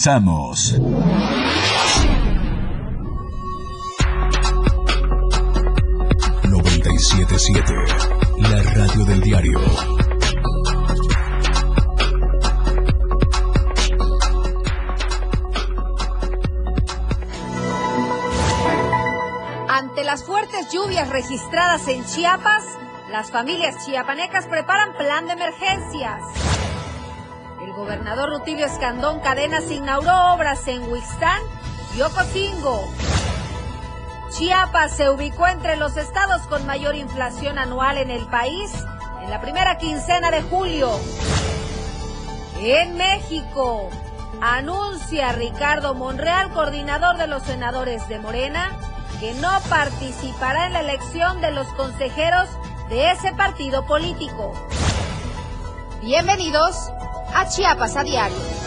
Comenzamos. ...97.7... La radio del diario. Ante las fuertes lluvias registradas en Chiapas, las familias chiapanecas preparan plan de emergencias. Gobernador Rutilio Escandón Cadenas inauguró obras en Huixtán y Ocosingo. Chiapas se ubicó entre los estados con mayor inflación anual en el país en la primera quincena de julio. En México, anuncia Ricardo Monreal, coordinador de los senadores de Morena, que no participará en la elección de los consejeros de ese partido político. Bienvenidos a Chiapas a Diario.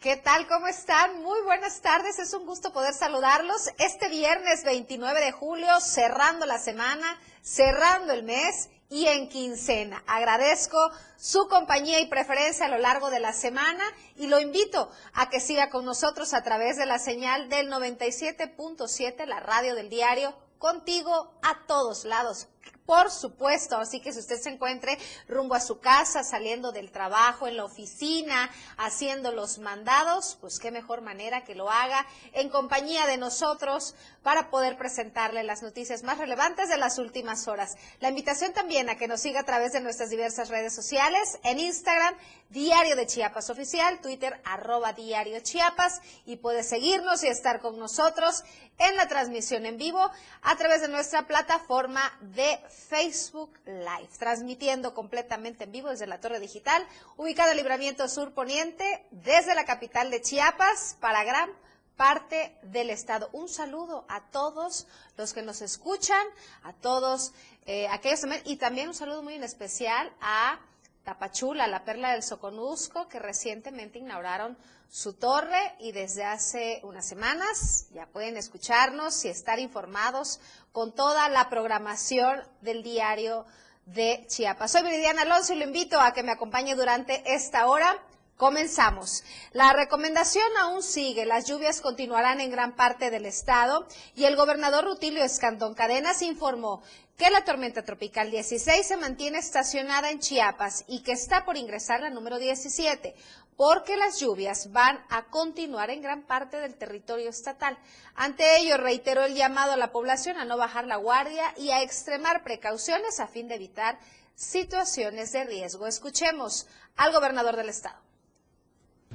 ¿Qué tal? ¿Cómo están? Muy buenas tardes. Es un gusto poder saludarlos este viernes 29 de julio, cerrando la semana, cerrando el mes y en quincena. Agradezco su compañía y preferencia a lo largo de la semana y lo invito a que siga con nosotros a través de la señal del 97.7, la radio del diario, contigo a todos lados. Por supuesto, así que si usted se encuentre rumbo a su casa, saliendo del trabajo, en la oficina, haciendo los mandados, pues qué mejor manera que lo haga en compañía de nosotros para poder presentarle las noticias más relevantes de las últimas horas. La invitación también a que nos siga a través de nuestras diversas redes sociales, en Instagram, Diario de Chiapas Oficial, Twitter, arroba Diario Chiapas, y puede seguirnos y estar con nosotros en la transmisión en vivo a través de nuestra plataforma de Facebook Live, transmitiendo completamente en vivo desde la Torre Digital, ubicada en Libramiento Sur Poniente, desde la capital de Chiapas, para gran parte del estado. Un saludo a todos los que nos escuchan, a todos eh, aquellos y también un saludo muy en especial a Tapachula, la perla del Soconusco, que recientemente inauguraron su torre y desde hace unas semanas ya pueden escucharnos y estar informados con toda la programación del diario de Chiapas. Soy Viridiana Alonso y lo invito a que me acompañe durante esta hora. Comenzamos. La recomendación aún sigue. Las lluvias continuarán en gran parte del estado y el gobernador Rutilio Escandón Cadenas informó que la tormenta tropical 16 se mantiene estacionada en Chiapas y que está por ingresar la número 17, porque las lluvias van a continuar en gran parte del territorio estatal. Ante ello, reiteró el llamado a la población a no bajar la guardia y a extremar precauciones a fin de evitar situaciones de riesgo. Escuchemos al gobernador del estado.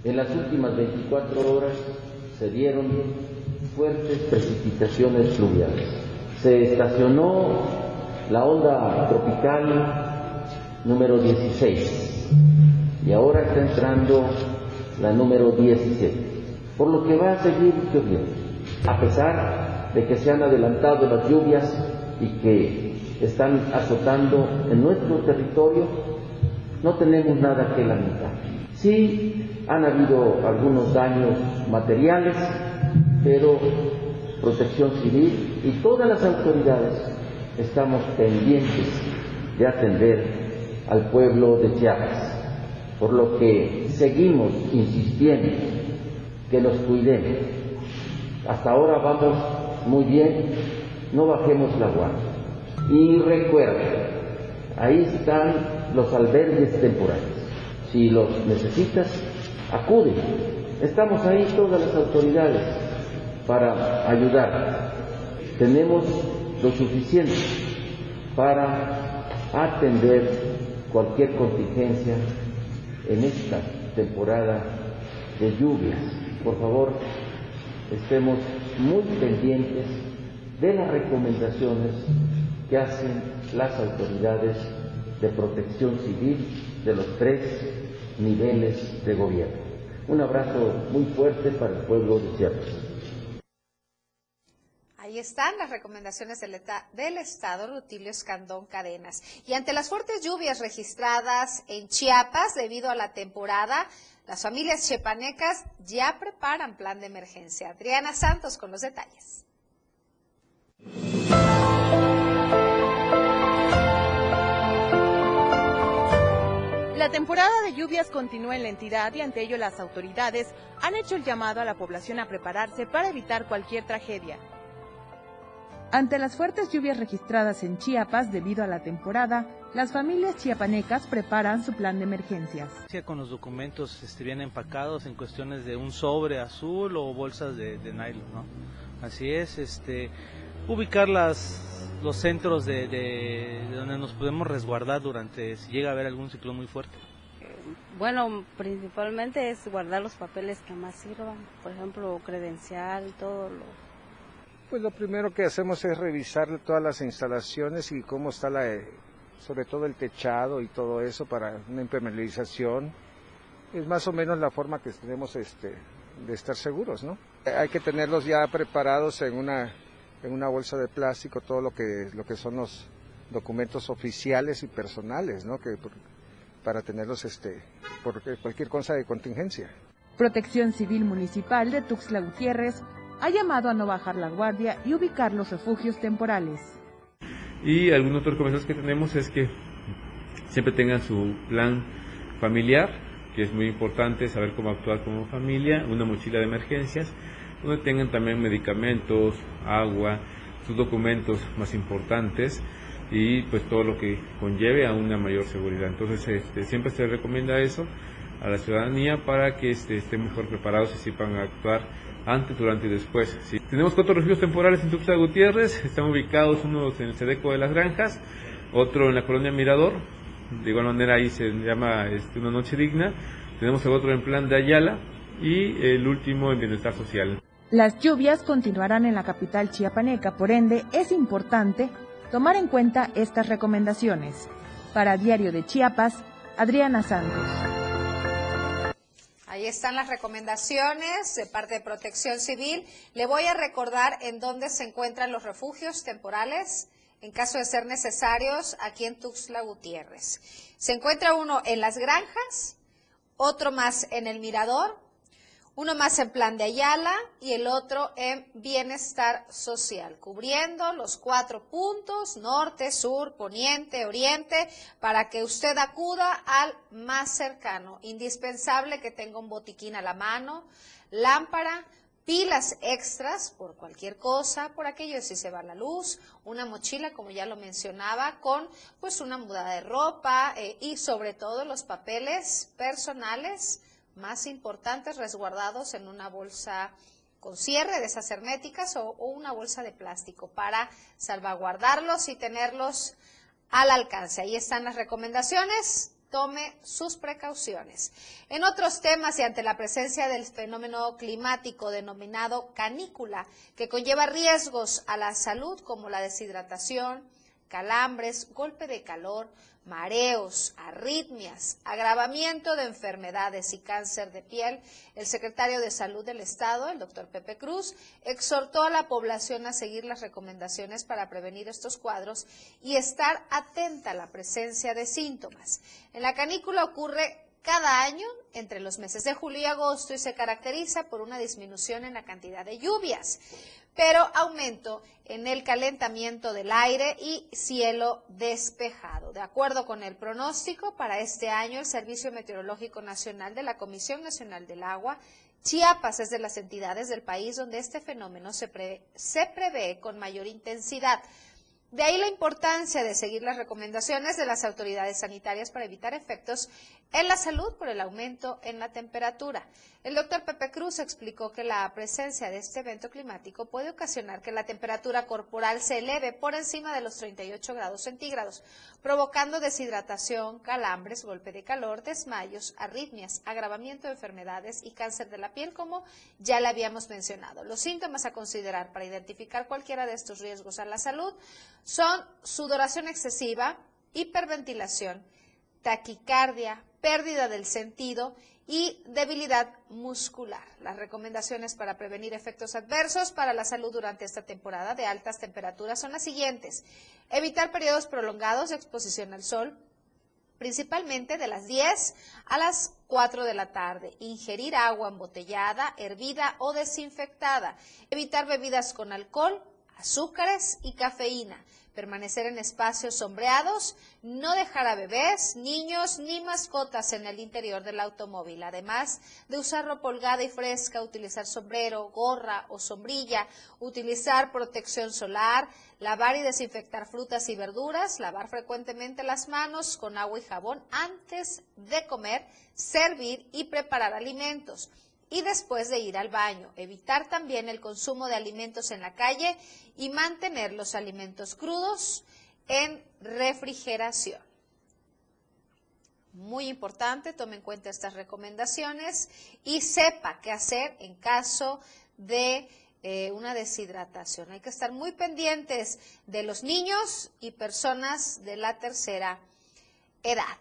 En las últimas 24 horas se dieron fuertes precipitaciones fluviales. Se estacionó la onda tropical número 16 y ahora está entrando la número 17, por lo que va a seguir lloviendo, a pesar de que se han adelantado las lluvias y que están azotando en nuestro territorio, no tenemos nada que lamentar. Sí, han habido algunos daños materiales, pero Protección Civil y todas las autoridades estamos pendientes de atender al pueblo de Chiapas, por lo que seguimos insistiendo que nos cuidemos. Hasta ahora vamos muy bien, no bajemos la guardia. Y recuerden, ahí están los albergues temporales. Si los necesitas, acude. Estamos ahí todas las autoridades para ayudar. Tenemos lo suficiente para atender cualquier contingencia en esta temporada de lluvias. Por favor, estemos muy pendientes de las recomendaciones que hacen las autoridades de protección civil de los tres niveles de gobierno. Un abrazo muy fuerte para el pueblo de Chiapas. Ahí están las recomendaciones del, Estado, Rutilio Escandón Cadenas. Y ante las fuertes lluvias registradas en Chiapas debido a la temporada, las familias chepanecas ya preparan plan de emergencia. Adriana Santos con los detalles. La temporada de lluvias continúa en la entidad y ante ello las autoridades han hecho el llamado a la población a prepararse para evitar cualquier tragedia. Ante las fuertes lluvias registradas en Chiapas debido a la temporada, las familias chiapanecas preparan su plan de emergencias. Con los documentos este, bien empacados en cuestiones de un sobre azul o bolsas de, nylon, ¿no? Así es, este, ubicar las, los centros de, donde nos podemos resguardar durante si llega a haber algún ciclón muy fuerte. Bueno, principalmente es guardar los papeles que más sirvan, por ejemplo, credencial, todo lo... Pues lo primero que hacemos es revisar todas las instalaciones y cómo está la, sobre todo el techado y todo eso para una impermeabilización. Es más o menos la forma que tenemos este, de estar seguros, ¿no? Hay que tenerlos ya preparados en una en una bolsa de plástico todo lo que, lo que son los documentos oficiales y personales, ¿no? Que, para tenerlos este, por cualquier cosa de contingencia. Protección Civil Municipal de Tuxtla Gutiérrez ha llamado a no bajar la guardia y ubicar los refugios temporales. Y algunos otros comentarios que tenemos es que siempre tengan su plan familiar, que es muy importante saber cómo actuar como familia, una mochila de emergencias donde tengan también medicamentos, agua, sus documentos más importantes y pues todo lo que conlleve a una mayor seguridad. Entonces este, siempre se recomienda eso a la ciudadanía para que este, estén mejor preparados y sepan actuar antes, durante y después. Tenemos cuatro refugios temporales en Tuxtla Gutiérrez, están ubicados unos en el Sedeco de las Granjas, otro en la colonia Mirador, de igual manera ahí se llama este, Una Noche Digna, tenemos el otro en Plan de Ayala y el último en Bienestar Social. Las lluvias continuarán en la capital chiapaneca, por ende es importante tomar en cuenta estas recomendaciones. Para Diario de Chiapas, Adriana Santos. Ahí están las recomendaciones de parte de Protección Civil. Le voy a recordar en dónde se encuentran los refugios temporales en caso de ser necesarios aquí en Tuxtla Gutiérrez. Se encuentra uno en las granjas, otro más en el Mirador, uno más en plan de Ayala y el otro en bienestar social, cubriendo los cuatro puntos, norte, sur, poniente, oriente, para que usted acuda al más cercano. Indispensable que tenga un botiquín a la mano, lámpara, pilas extras por cualquier cosa, por aquello si se va la luz, una mochila, como ya lo mencionaba, con pues una muda de ropa eh, y sobre todo los papeles personales más importantes resguardados en una bolsa con cierre de esas herméticas o, una bolsa de plástico para salvaguardarlos y tenerlos al alcance. Ahí están las recomendaciones. Tome sus precauciones. En otros temas y ante la presencia del fenómeno climático denominado canícula, que conlleva riesgos a la salud como la deshidratación, calambres, golpe de calor, mareos, arritmias, agravamiento de enfermedades y cáncer de piel, el secretario de Salud del Estado, el doctor Pepe Cruz, exhortó a la población a seguir las recomendaciones para prevenir estos cuadros y estar atenta a la presencia de síntomas. En la canícula ocurre cada año entre los meses de julio y agosto y se caracteriza por una disminución en la cantidad de lluvias pero aumento en el calentamiento del aire y cielo despejado. De acuerdo con el pronóstico, para este año el Servicio Meteorológico Nacional de la Comisión Nacional del Agua, Chiapas es de las entidades del país donde este fenómeno se, se prevé con mayor intensidad. De ahí la importancia de seguir las recomendaciones de las autoridades sanitarias para evitar efectos en la salud por el aumento en la temperatura. El doctor Pepe Cruz explicó que la presencia de este evento climático puede ocasionar que la temperatura corporal se eleve por encima de los 38 grados centígrados, provocando deshidratación, calambres, golpe de calor, desmayos, arritmias, agravamiento de enfermedades y cáncer de la piel, como ya le habíamos mencionado. Los síntomas a considerar para identificar cualquiera de estos riesgos a la salud son sudoración excesiva, hiperventilación, taquicardia, pérdida del sentido y debilidad muscular. Las recomendaciones para prevenir efectos adversos para la salud durante esta temporada de altas temperaturas son las siguientes. Evitar periodos prolongados de exposición al sol, principalmente de las 10 a las 4 de la tarde. Ingerir agua embotellada, hervida o desinfectada. Evitar bebidas con alcohol, azúcares y cafeína permanecer en espacios sombreados, no dejar a bebés, niños ni mascotas en el interior del automóvil, además de usar ropa holgada y fresca, utilizar sombrero, gorra o sombrilla, utilizar protección solar, lavar y desinfectar frutas y verduras, lavar frecuentemente las manos con agua y jabón antes de comer, servir y preparar alimentos y después de ir al baño. Evitar también el consumo de alimentos en la calle y mantener los alimentos crudos en refrigeración. Muy importante, tome en cuenta estas recomendaciones y sepa qué hacer en caso de eh, una deshidratación. Hay que estar muy pendientes de los niños y personas de la tercera edad.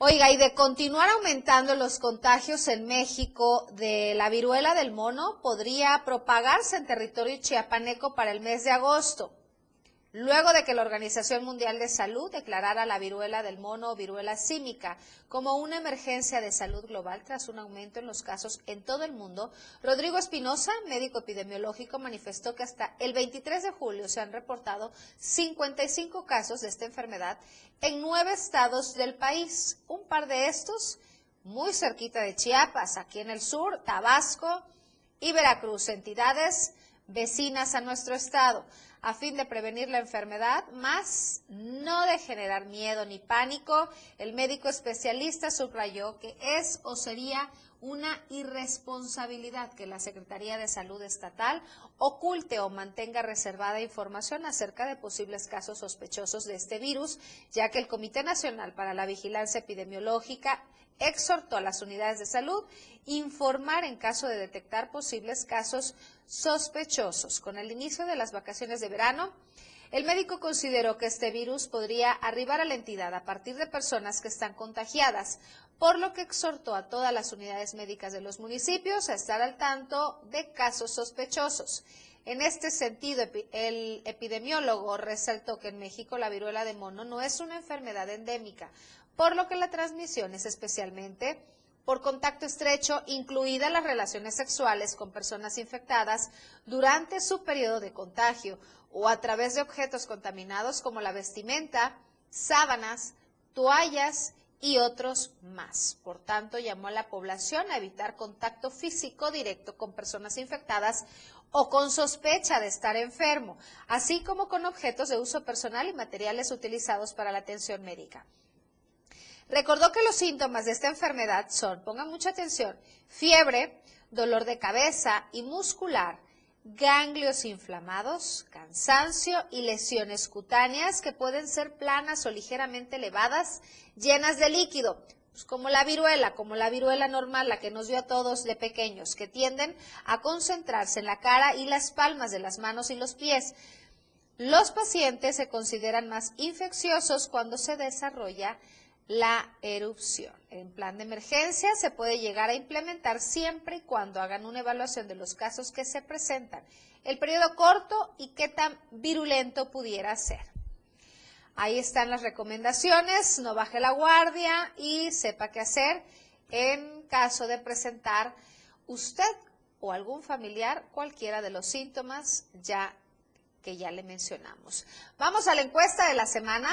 Oiga, y de continuar aumentando los contagios en México de la viruela del mono, podría propagarse en territorio chiapaneco para el mes de agosto luego de que la Organización Mundial de Salud declarara la viruela del mono o viruela símica como una emergencia de salud global tras un aumento en los casos en todo el mundo, Rodrigo Espinosa, médico epidemiológico, manifestó que hasta el 23 de julio se han reportado 55 casos de esta enfermedad en nueve estados del país. Un par de estos muy cerquita de Chiapas, aquí en el sur, Tabasco y Veracruz, entidades vecinas a nuestro estado a fin de prevenir la enfermedad, más no de generar miedo ni pánico. El médico especialista subrayó que es o sería una irresponsabilidad que la Secretaría de Salud Estatal oculte o mantenga reservada información acerca de posibles casos sospechosos de este virus, ya que el Comité Nacional para la Vigilancia Epidemiológica exhortó a las unidades de salud informar en caso de detectar posibles casos sospechosos. Con el inicio de las vacaciones de verano, el médico consideró que este virus podría arribar a la entidad a partir de personas que están contagiadas, por lo que exhortó a todas las unidades médicas de los municipios a estar al tanto de casos sospechosos. En este sentido, el epidemiólogo resaltó que en México la viruela de mono no es una enfermedad endémica, por lo que la transmisión es especialmente por contacto estrecho, incluidas las relaciones sexuales con personas infectadas durante su periodo de contagio o a través de objetos contaminados como la vestimenta, sábanas, toallas y otros más. Por tanto, llamó a la población a evitar contacto físico directo con personas infectadas o con sospecha de estar enfermo, así como con objetos de uso personal y materiales utilizados para la atención médica. Recordó que los síntomas de esta enfermedad son, pongan mucha atención, fiebre, dolor de cabeza y muscular, ganglios inflamados, cansancio y lesiones cutáneas que pueden ser planas o ligeramente elevadas, llenas de líquido, pues como la viruela, como la viruela normal, la que nos dio a todos de pequeños, que tienden a concentrarse en la cara y las palmas de las manos y los pies. Los pacientes se consideran más infecciosos cuando se desarrolla la erupción. En plan de emergencia se puede llegar a implementar siempre y cuando hagan una evaluación de los casos que se presentan, el periodo corto y qué tan virulento pudiera ser. Ahí están las recomendaciones, no baje la guardia y sepa qué hacer en caso de presentar usted o algún familiar cualquiera de los síntomas ya que ya le mencionamos. Vamos a la encuesta de la semana.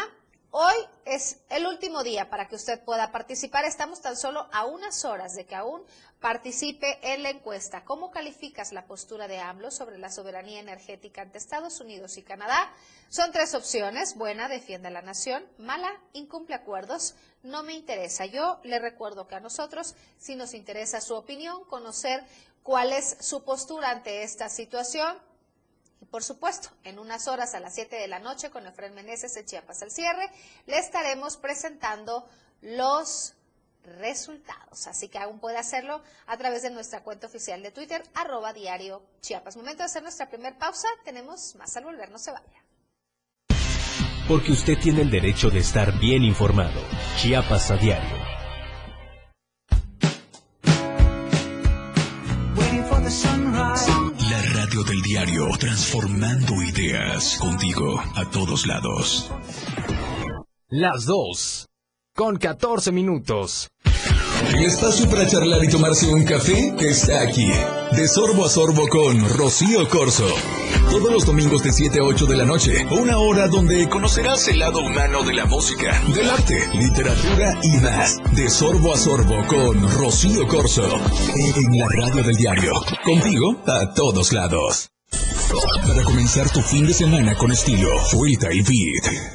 Hoy es el último día para que usted pueda participar. Estamos tan solo a unas horas de que aún participe en la encuesta. ¿Cómo calificas la postura de AMLO sobre la soberanía energética ante Estados Unidos y Canadá? Son tres opciones. Buena, defiende a la nación. Mala, incumple acuerdos. No me interesa. Yo le recuerdo que a nosotros sí nos interesa su opinión, conocer cuál es su postura ante esta situación por supuesto, en unas horas a las 7 de la noche con Efraín Meneses de Chiapas al cierre, le estaremos presentando los resultados. Así que aún puede hacerlo a través de nuestra cuenta oficial de Twitter, arroba diario Chiapas. Momento de hacer nuestra primera pausa. Tenemos más al volver, no se vaya. Porque usted tiene el derecho de estar bien informado. Chiapas a diario. Radio del diario, transformando ideas contigo a todos lados. Las dos, con 14 minutos. El espacio para charlar y tomarse un café está aquí. De sorbo a sorbo con Rocío Corso. Todos los domingos de 7 a 8 de la noche. Una hora donde conocerás el lado humano de la música, del arte, literatura y más. De sorbo a sorbo con Rocío Corso. En la radio del diario. Contigo a todos lados. Para comenzar tu fin de semana con estilo, suelta y beat.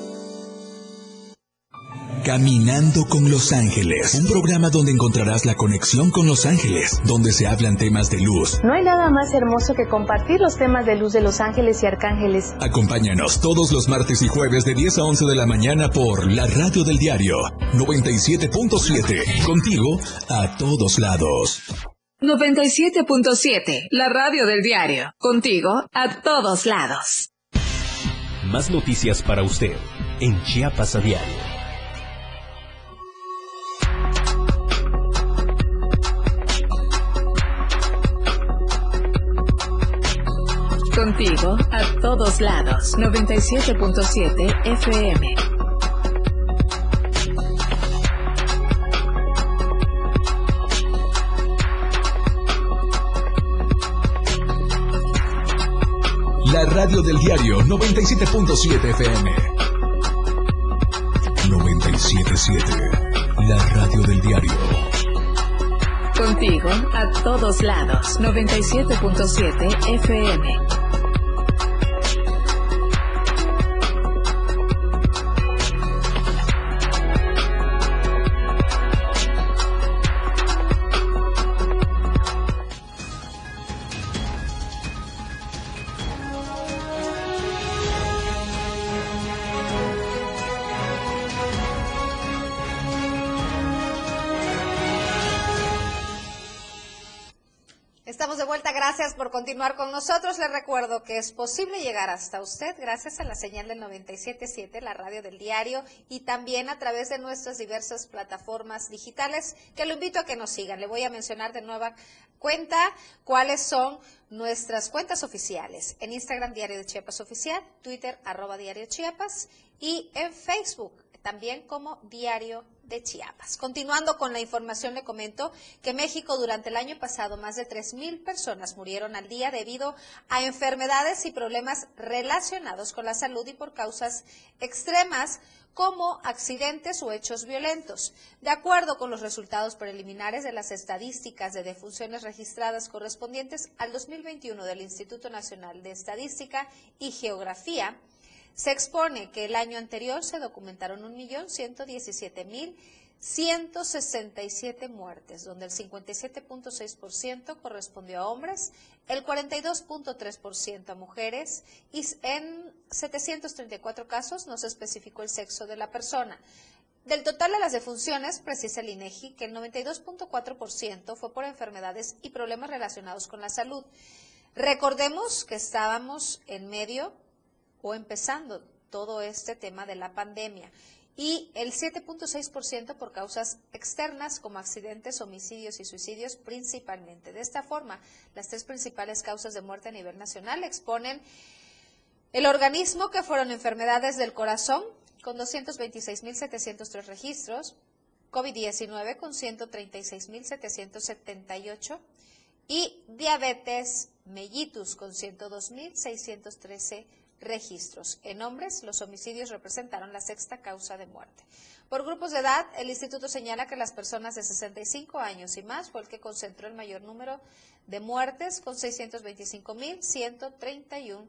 Caminando con Los Ángeles, un programa donde encontrarás la conexión con Los Ángeles, donde se hablan temas de luz. No hay nada más hermoso que compartir los temas de luz de Los Ángeles y Arcángeles. Acompáñanos todos los martes y jueves de 10 a 11 de la mañana por la radio del diario 97.7, contigo a todos lados. 97.7, la radio del diario, contigo a todos lados. Más noticias para usted en Chiapas a diario. Contigo a todos lados. 97.7 FM. La radio del diario 97.7 FM. 97.7. La radio del diario. Contigo a todos lados. 97.7 FM. Con nosotros. Les recuerdo que es posible llegar hasta usted gracias a la señal del 977, la radio del diario, y también a través de nuestras diversas plataformas digitales, que lo invito a que nos sigan. Le voy a mencionar de nueva cuenta cuáles son nuestras cuentas oficiales. En Instagram, Diario de Chiapas Oficial, Twitter, arroba Diario Chiapas, y en Facebook, también como Diario Chiapas. Continuando con la información, le comento que México durante el año pasado más de 3.000 personas murieron al día debido a enfermedades y problemas relacionados con la salud y por causas extremas como accidentes o hechos violentos. De acuerdo con los resultados preliminares de las estadísticas de defunciones registradas correspondientes al 2021 del Instituto Nacional de Estadística y Geografía, se expone que el año anterior se documentaron 1.117.167 muertes, donde el 57.6% correspondió a hombres, el 42.3% a mujeres y en 734 casos no se especificó el sexo de la persona. Del total de las defunciones, precisa el INEGI que el 92.4% fue por enfermedades y problemas relacionados con la salud. Recordemos que estábamos en medio o empezando todo este tema de la pandemia y el 7.6% por causas externas como accidentes, homicidios y suicidios principalmente. De esta forma, las tres principales causas de muerte a nivel nacional exponen el organismo que fueron enfermedades del corazón con 226.703 registros, COVID-19 con 136.778 y diabetes mellitus con 102.613 registros. En hombres, los homicidios representaron la sexta causa de muerte. Por grupos de edad, el instituto señala que las personas de 65 años y más fue el que concentró el mayor número de muertes con 625.131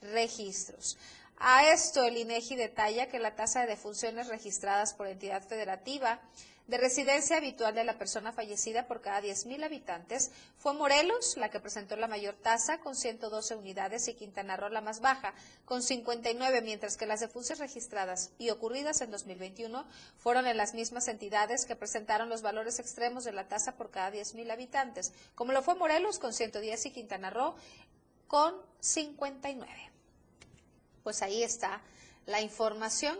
registros. A esto, el INEGI detalla que la tasa de defunciones registradas por entidad federativa de residencia habitual de la persona fallecida por cada 10.000 habitantes fue Morelos, la que presentó la mayor tasa, con 112 unidades, y Quintana Roo la más baja, con 59, mientras que las defunciones registradas y ocurridas en 2021 fueron en las mismas entidades que presentaron los valores extremos de la tasa por cada 10.000 habitantes, como lo fue Morelos con 110 y Quintana Roo con 59. Pues ahí está la información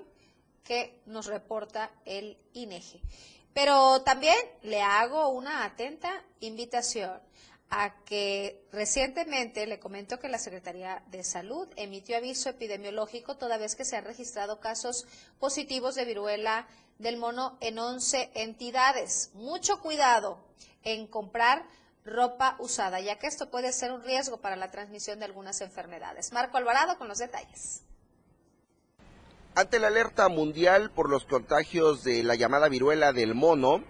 que nos reporta el INEGI. Pero también le hago una atenta invitación a que recientemente le comento que la Secretaría de Salud emitió aviso epidemiológico toda vez que se han registrado casos positivos de viruela del mono en 11 entidades. Mucho cuidado en comprar ropa usada, ya que esto puede ser un riesgo para la transmisión de algunas enfermedades. Marco Alvarado con los detalles. Ante la alerta mundial por los contagios de la llamada viruela del mono,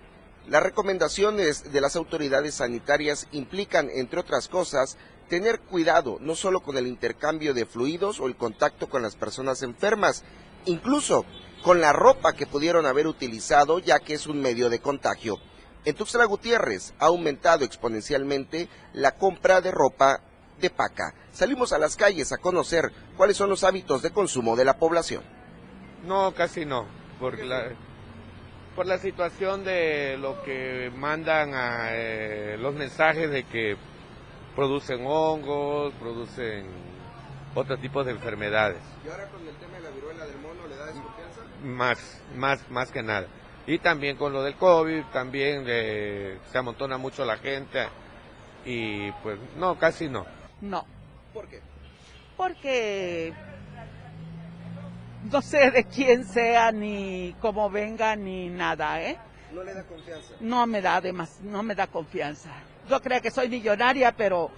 las recomendaciones de las autoridades sanitarias implican, entre otras cosas, tener cuidado no solo con el intercambio de fluidos o el contacto con las personas enfermas, incluso con la ropa que pudieron haber utilizado ya que es un medio de contagio. En Tuxtla Gutiérrez ha aumentado exponencialmente la compra de ropa de paca. Salimos a las calles a conocer cuáles son los hábitos de consumo de la población. No, casi no, por la, por la situación de lo que mandan a eh, los mensajes de que producen hongos, producen otro tipo de enfermedades. ¿Y ahora con el tema de la viruela del mono le da desconfianza? Más, más, más que nada. Y también con lo del COVID, también eh, se amontona mucho la gente y pues no, casi no. No. ¿Por qué? Porque no sé de quién sea, ni cómo venga, ni nada, ¿eh? ¿No le da confianza? No me da, además, no me da confianza. Yo creo que soy millonaria, pero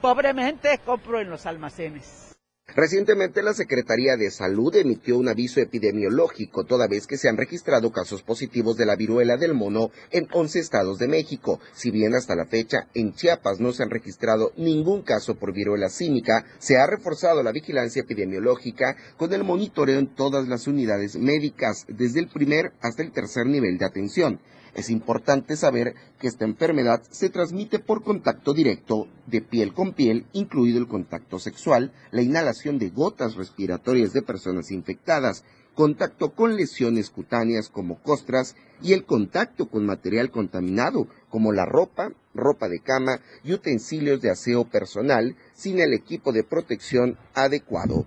pobremente compro en los almacenes. Recientemente la Secretaría de Salud emitió un aviso epidemiológico toda vez que se han registrado casos positivos de la viruela del mono en 11 estados de México. Si bien hasta la fecha en Chiapas no se han registrado ningún caso por viruela cínica, se ha reforzado la vigilancia epidemiológica con el monitoreo en todas las unidades médicas, desde el primer hasta el tercer nivel de atención. Es importante saber que esta enfermedad se transmite por contacto directo de piel con piel, incluido el contacto sexual, la inhalación de gotas respiratorias de personas infectadas, contacto con lesiones cutáneas como costras y el contacto con material contaminado como la ropa, ropa de cama y utensilios de aseo personal sin el equipo de protección adecuado.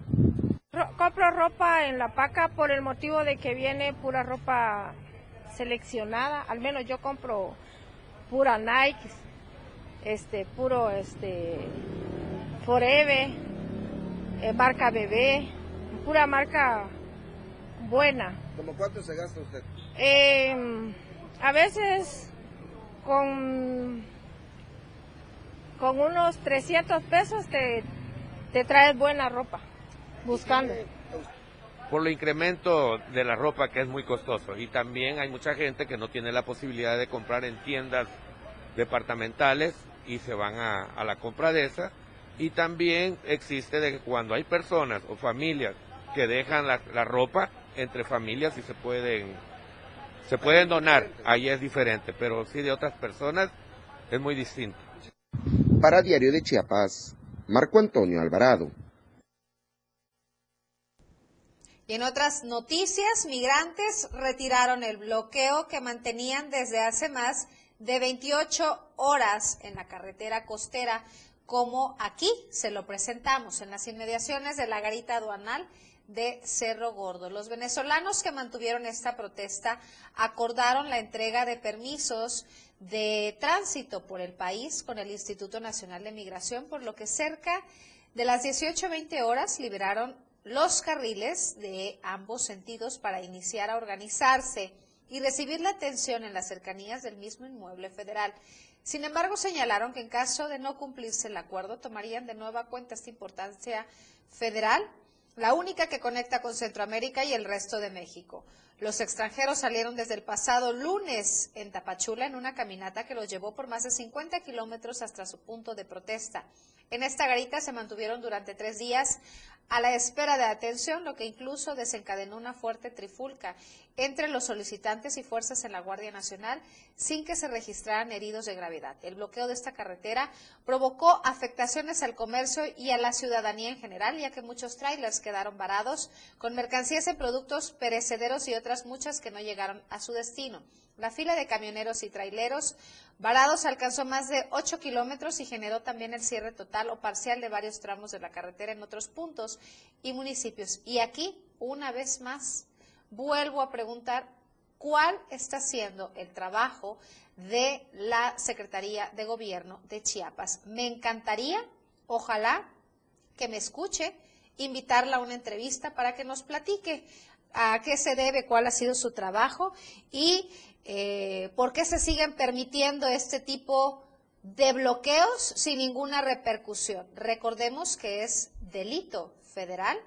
compro ropa en la paca por el motivo de que viene pura ropa seleccionada, al menos yo compro pura Nike, este, puro este, Forever, eh, marca bebé, pura marca buena. ¿Cómo cuánto se gasta usted? Em, a veces con, con unos 300 pesos te, te traes buena ropa, buscando por lo incremento de la ropa que es muy costoso. Y también hay mucha gente que no tiene la posibilidad de comprar en tiendas departamentales y se van a, la compra de esa. Y también existe de que cuando hay personas o familias que dejan la, la ropa entre familias y se pueden, se pueden donar, ahí es diferente, pero sí de otras personas es muy distinto. Para Diario de Chiapas, Marco Antonio Alvarado. Y en otras noticias, migrantes retiraron el bloqueo que mantenían desde hace más de 28 horas en la carretera costera, como aquí se lo presentamos en las inmediaciones de la garita aduanal de Cerro Gordo. Los venezolanos que mantuvieron esta protesta acordaron la entrega de permisos de tránsito por el país con el Instituto Nacional de Migración, por lo que cerca de las 18-20 horas liberaron los carriles de ambos sentidos para iniciar a organizarse y recibir la atención en las cercanías del mismo inmueble federal. Sin embargo, señalaron que en caso de no cumplirse el acuerdo, tomarían de nueva cuenta esta importancia federal, la única que conecta con Centroamérica y el resto de México. Los extranjeros salieron desde el pasado lunes en Tapachula en una caminata que los llevó por más de 50 kilómetros hasta su punto de protesta. En esta garita se mantuvieron durante tres días a la espera de atención, lo que incluso desencadenó una fuerte trifulca entre los solicitantes y fuerzas en la Guardia Nacional sin que se registraran heridos de gravedad. El bloqueo de esta carretera provocó afectaciones al comercio y a la ciudadanía en general, ya que muchos trailers quedaron varados con mercancías en productos perecederos y otras muchas que no llegaron a su destino. La fila de camioneros y traileros varados alcanzó más de 8 kilómetros y generó también el cierre total o parcial de varios tramos de la carretera en otros puntos y municipios. Y aquí, una vez más, vuelvo a preguntar cuál está siendo el trabajo de la Secretaría de Gobierno de Chiapas. Me encantaría, ojalá, que me escuche, invitarla a una entrevista para que nos platique a qué se debe, cuál ha sido su trabajo y eh, ¿por qué se siguen permitiendo este tipo de bloqueos sin ninguna repercusión? Recordemos que es delito federal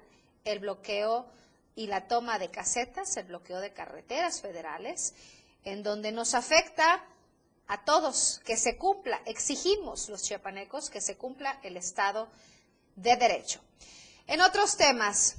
el bloqueo y la toma de casetas, el bloqueo de carreteras federales, en donde nos afecta a todos que se cumpla, exigimos los chiapanecos que se cumpla el Estado de Derecho. En otros temas,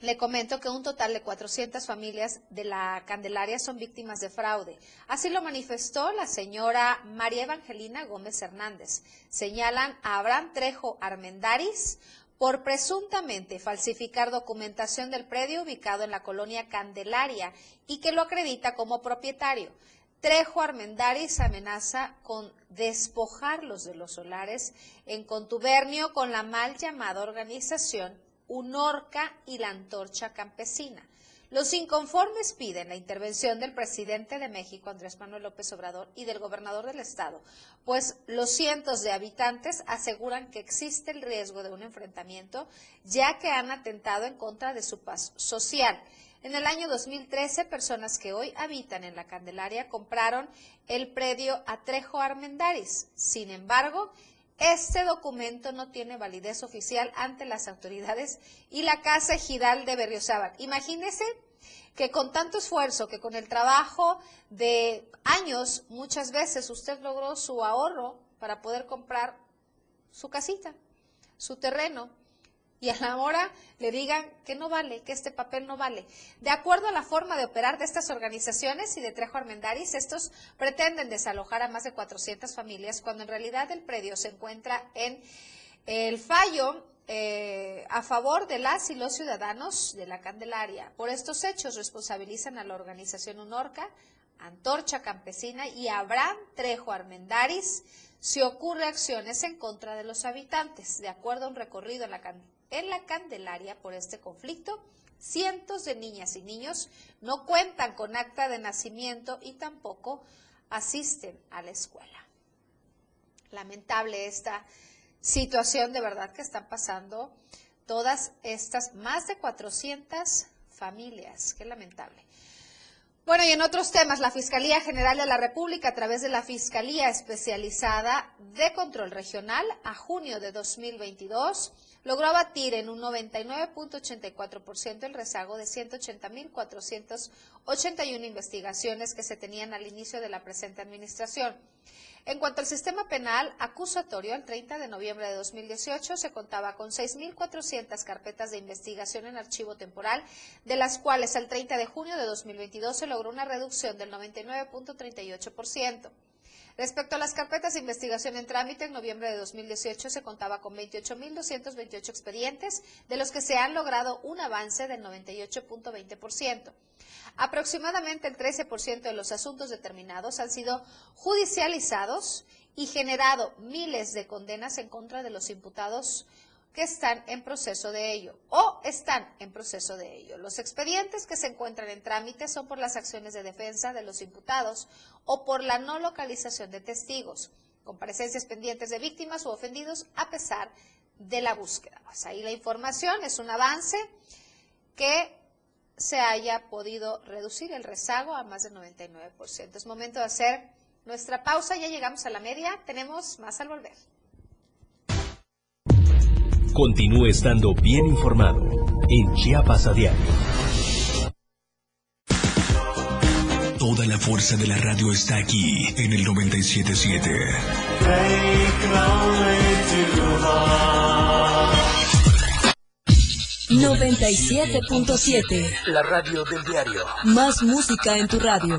le comento que un total de 400 familias de la Candelaria son víctimas de fraude. Así lo manifestó la señora María Evangelina Gómez Hernández. Señalan a Abraham Trejo Armendaris por presuntamente falsificar documentación del predio ubicado en la colonia Candelaria y que lo acredita como propietario. Trejo Armendaris amenaza con despojarlos de los solares en contubernio con la mal llamada organización UNORCA y la Antorcha Campesina. Los inconformes piden la intervención del presidente de México, Andrés Manuel López Obrador, y del gobernador del estado, pues los cientos de habitantes aseguran que existe el riesgo de un enfrentamiento, ya que han atentado en contra de su paz social. En el año 2013, personas que hoy habitan en la Candelaria compraron el predio Atrejo Armendaris. Sin embargo, este documento no tiene validez oficial ante las autoridades y la Casa Ejidal de Berriozábal. Imagínese que con tanto esfuerzo, que con el trabajo de años, muchas veces usted logró su ahorro para poder comprar su casita, su terreno, y a la hora le digan que no vale, que este papel no vale. De acuerdo a la forma de operar de estas organizaciones y de Trejo Armendaris, estos pretenden desalojar a más de 400 familias cuando en realidad el predio se encuentra en el fallo eh, a favor de las y los ciudadanos de la Candelaria. Por estos hechos responsabilizan a la organización UNORCA, Antorcha Campesina y Abraham Trejo Armendaris si ocurre acciones en contra de los habitantes. De acuerdo a un recorrido en la Candelaria, en la Candelaria por este conflicto. Cientos de niñas y niños no cuentan con acta de nacimiento y tampoco asisten a la escuela. Lamentable esta situación de verdad que están pasando todas estas más de 400 familias. Qué lamentable. Bueno, y en otros temas, la Fiscalía General de la República, a través de la Fiscalía Especializada de Control Regional, a junio de 2022, logró abatir en un 99.84% el rezago de 180.481 investigaciones que se tenían al inicio de la presente administración. En cuanto al sistema penal acusatorio, el 30 de noviembre de 2018 se contaba con 6.400 carpetas de investigación en archivo temporal, de las cuales el 30 de junio de 2022 se logró una reducción del 99.38%. Respecto a las carpetas de investigación en trámite, en noviembre de 2018 se contaba con 28.228 expedientes, de los que se han logrado un avance del 98.20%. Aproximadamente el 13% de los asuntos determinados han sido judicializados y generado miles de condenas en contra de los imputados que están en proceso de ello o están en proceso de ello. Los expedientes que se encuentran en trámite son por las acciones de defensa de los imputados o por la no localización de testigos, comparecencias pendientes de víctimas u ofendidos a pesar de la búsqueda. Pues ahí la información es un avance que se haya podido reducir el rezago a más del 99%. Es momento de hacer nuestra pausa, ya llegamos a la media, tenemos más al volver. Continúe estando bien informado en Chiapas a diario. Toda la fuerza de la radio está aquí en el 977. 97.7. La radio del diario. Más música en tu radio.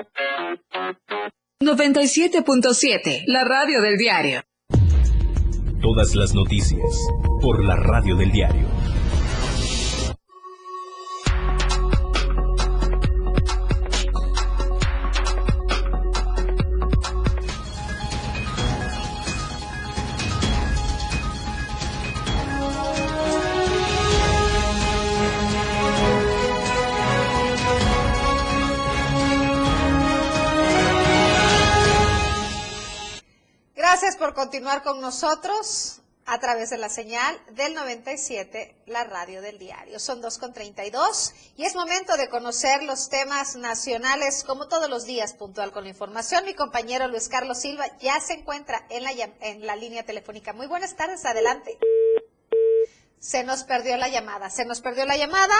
97.7, la radio del diario. Todas las noticias por la radio del diario. Por continuar con nosotros a través de la señal del 97, la radio del diario. Son 2.32 y es momento de conocer los temas nacionales como todos los días puntual con la información. Mi compañero Luis Carlos Silva ya se encuentra en la, en la línea telefónica. Muy buenas tardes, adelante. Se nos perdió la llamada, se nos perdió la llamada.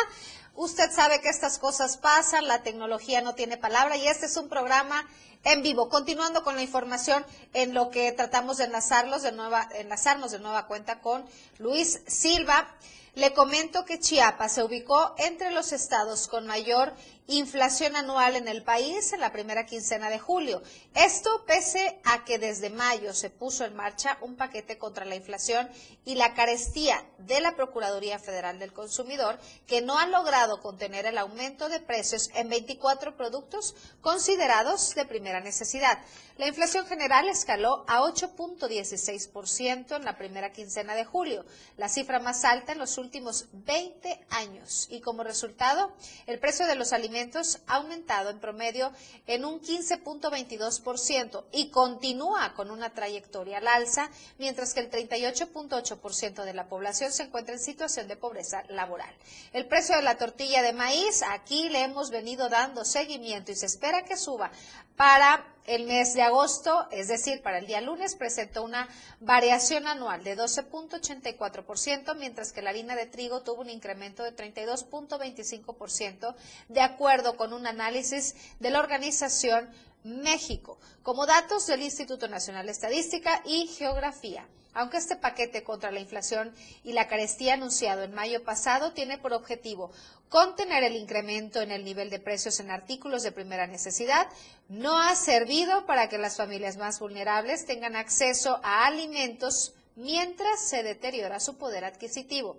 Usted sabe que estas cosas pasan, la tecnología no tiene palabra y este es un programa en vivo. Continuando con la información en lo que tratamos de enlazarlos de nueva, enlazarnos de nueva cuenta con Luis Silva. Le comento que Chiapas se ubicó entre los estados con mayor inflación anual en el país en la primera quincena de julio. Esto pese a que desde mayo se puso en marcha un paquete contra la inflación y la carestía de la Procuraduría Federal del Consumidor, que no ha logrado contener el aumento de precios en 24 productos considerados de primera necesidad. La inflación general escaló a 8.16% en la primera quincena de julio, la cifra más alta en los últimos 20 años. Y como resultado, el precio de los alimentos ha aumentado en promedio en un 15.22% y continúa con una trayectoria al alza, mientras que el 38.8% de la población se encuentra en situación de pobreza laboral. El precio de la tortilla de maíz, aquí le hemos venido dando seguimiento y se espera que suba para el mes de agosto, es decir, para el día lunes, presentó una variación anual de 12.84%, mientras que la harina de trigo tuvo un incremento de 32.25%, de acuerdo con un análisis de la organización México, como datos del Instituto Nacional de Estadística y Geografía. Aunque este paquete contra la inflación y la carestía anunciado en mayo pasado tiene por objetivo contener el incremento en el nivel de precios en artículos de primera necesidad, no ha servido para que las familias más vulnerables tengan acceso a alimentos mientras se deteriora su poder adquisitivo.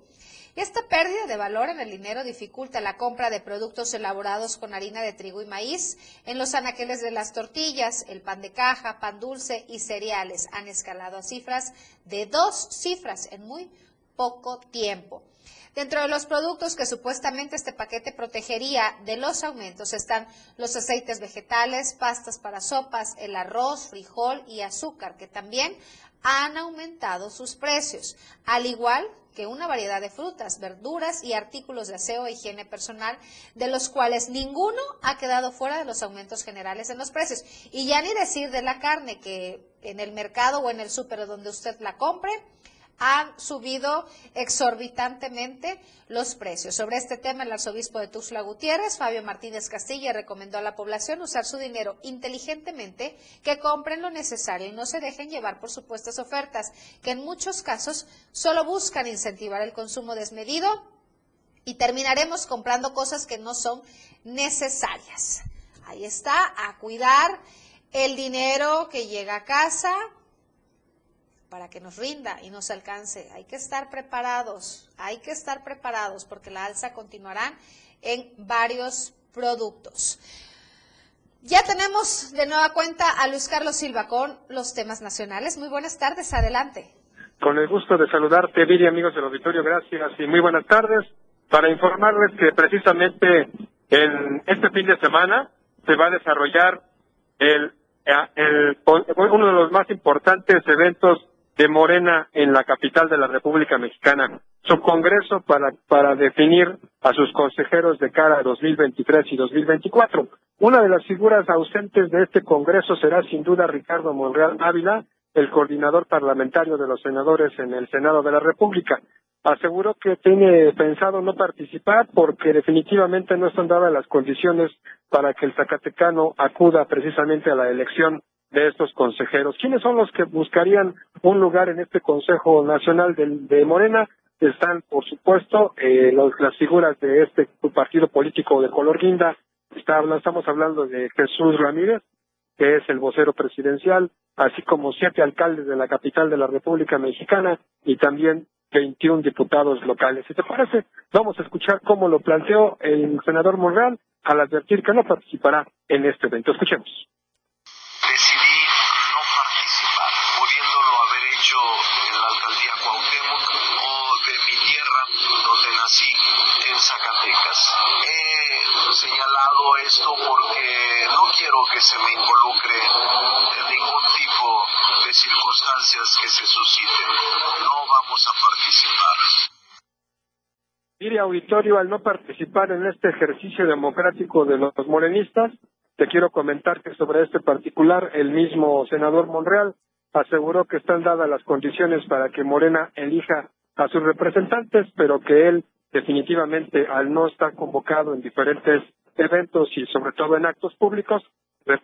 Esta pérdida de valor en el dinero dificulta la compra de productos elaborados con harina de trigo y maíz. En los anaqueles de las tortillas, el pan de caja, pan dulce y cereales han escalado a cifras de dos cifras en muy poco tiempo. Dentro de los productos que supuestamente este paquete protegería de los aumentos están los aceites vegetales, pastas para sopas, el arroz, frijol y azúcar, que también han aumentado sus precios, al igual que una variedad de frutas, verduras y artículos de aseo e higiene personal, de los cuales ninguno ha quedado fuera de los aumentos generales en los precios. Y ya ni decir de la carne, que en el mercado o en el súper donde usted la compre, han subido exorbitantemente los precios. Sobre este tema, el arzobispo de Tuxtla Gutiérrez, Fabio Martínez Castilla, recomendó a la población usar su dinero inteligentemente, que compren lo necesario y no se dejen llevar por supuestas ofertas, que en muchos casos solo buscan incentivar el consumo desmedido y terminaremos comprando cosas que no son necesarias. Ahí está, a cuidar el dinero que llega a casa, para que nos rinda y nos alcance. Hay que estar preparados, hay que estar preparados porque la alza continuará en varios productos. Ya tenemos de nueva cuenta a Luis Carlos Silva con los temas nacionales. Muy buenas tardes, adelante. Con el gusto de saludarte, Viri, amigos del auditorio, gracias y muy buenas tardes. Para informarles que precisamente en este fin de semana se va a desarrollar el, el, uno de los más importantes eventos de Morena en la capital de la República Mexicana. Su congreso para, para definir a sus consejeros de cara a 2023 y 2024. Una de las figuras ausentes de este congreso será sin duda Ricardo Monreal Ávila, el coordinador parlamentario de los senadores en el Senado de la República. Aseguró que tiene pensado no participar porque definitivamente no están dadas las condiciones para que el Zacatecano acuda precisamente a la elección de estos consejeros. ¿Quiénes son los que buscarían un lugar en este Consejo Nacional de, Morena? Están, por supuesto, eh, las figuras de este partido político de color guinda. estamos hablando de Jesús Ramírez, que es el vocero presidencial, así como siete alcaldes de la capital de la República Mexicana y también 21 diputados locales. Si te parece, vamos a escuchar cómo lo planteó el senador Monreal al advertir que no participará en este evento. Escuchemos. esto porque no quiero que se me involucre en ningún tipo de circunstancias que se susciten. No vamos a participar. Mire, auditorio, al no participar en este ejercicio democrático de los morenistas, te quiero comentar que sobre este particular, el mismo senador Monreal aseguró que están dadas las condiciones para que Morena elija a sus representantes, pero que él definitivamente, al no estar convocado en diferentes eventos y sobre todo en actos públicos,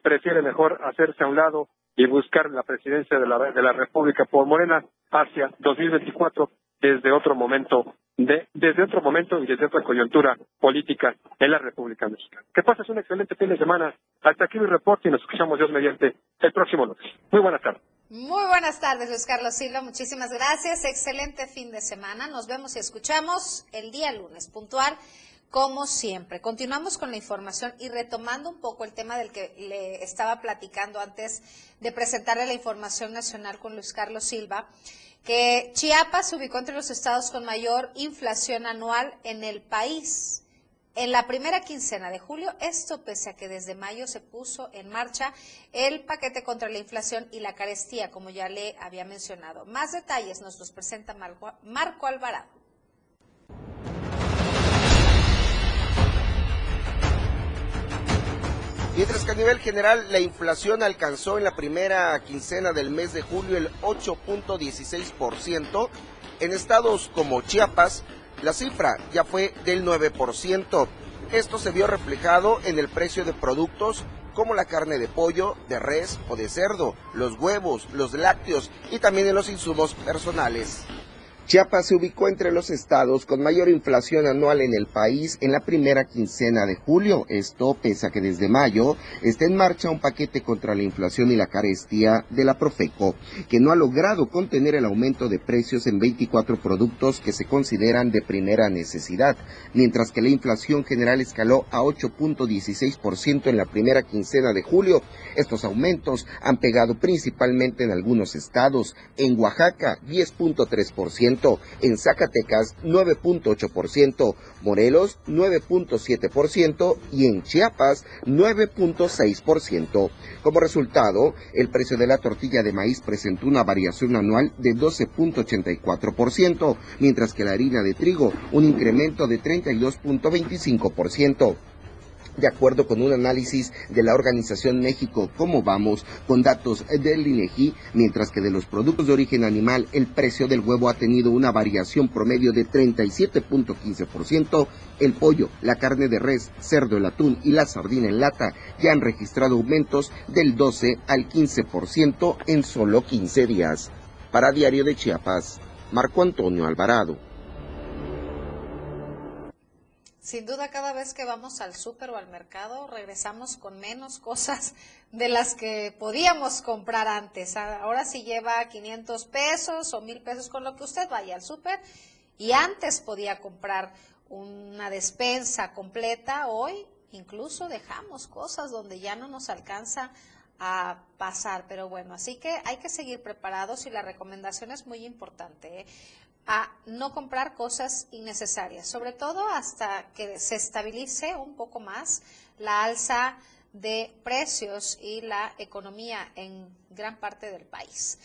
prefiere mejor hacerse a un lado y buscar la presidencia de la, de la República por Morena hacia 2024 desde otro momento de, desde otro momento y desde otra coyuntura política en la República Mexicana. Que pases un excelente fin de semana. Hasta aquí mi reporte y nos escuchamos Dios mediante el próximo lunes. Muy buenas tardes. Muy buenas tardes, Luis Carlos Silva. Muchísimas gracias. Excelente fin de semana. Nos vemos y escuchamos el día lunes puntual como siempre. Continuamos con la información y retomando un poco el tema del que le estaba platicando antes de presentarle la información nacional con Luis Carlos Silva, que Chiapas se ubicó entre los estados con mayor inflación anual en el país. En la primera quincena de julio, esto pese a que desde mayo se puso en marcha el paquete contra la inflación y la carestía, como ya le había mencionado. Más detalles nos los presenta Marco Alvarado. Mientras que a nivel general la inflación alcanzó en la primera quincena del mes de julio el 8.16%, en estados como Chiapas la cifra ya fue del 9%. Esto se vio reflejado en el precio de productos como la carne de pollo, de res o de cerdo, los huevos, los lácteos y también en los insumos personales. Chiapas se ubicó entre los estados con mayor inflación anual en el país en la primera quincena de julio. Esto pese a que desde mayo está en marcha un paquete contra la inflación y la carestía de la Profeco, que no ha logrado contener el aumento de precios en 24 productos que se consideran de primera necesidad, mientras que la inflación general escaló a 8.16% en la primera quincena de julio. Estos aumentos han pegado principalmente en algunos estados, en Oaxaca 10.3%, 9.8%, en Zacatecas 9.8%, Morelos 9.7% y en Chiapas 9.6%. Como resultado, el precio de la tortilla de maíz presentó una variación anual de 12.84%, mientras que la harina de trigo un incremento de 32.25% de acuerdo con un análisis de la organización México Cómo Vamos, con datos del INEGI, mientras que de los productos de origen animal el precio del huevo ha tenido una variación promedio de 37.15%, el pollo, la carne de res, cerdo, el atún y la sardina en lata ya han registrado aumentos del 12 al 15% en solo 15 días. Para Diario de Chiapas, Marco Antonio Alvarado. Sin duda, cada vez que vamos al súper o al mercado, regresamos con menos cosas de las que podíamos comprar antes. Ahora si lleva 500 pesos o 1000 pesos con lo que usted vaya al súper y antes podía comprar una despensa completa, hoy incluso dejamos cosas donde ya no nos alcanza a pasar. Pero bueno, así que hay que seguir preparados y la recomendación es muy importante. ¿eh? A no comprar cosas innecesarias, sobre todo hasta que se estabilice un poco más la alza de precios y la economía en gran parte del país.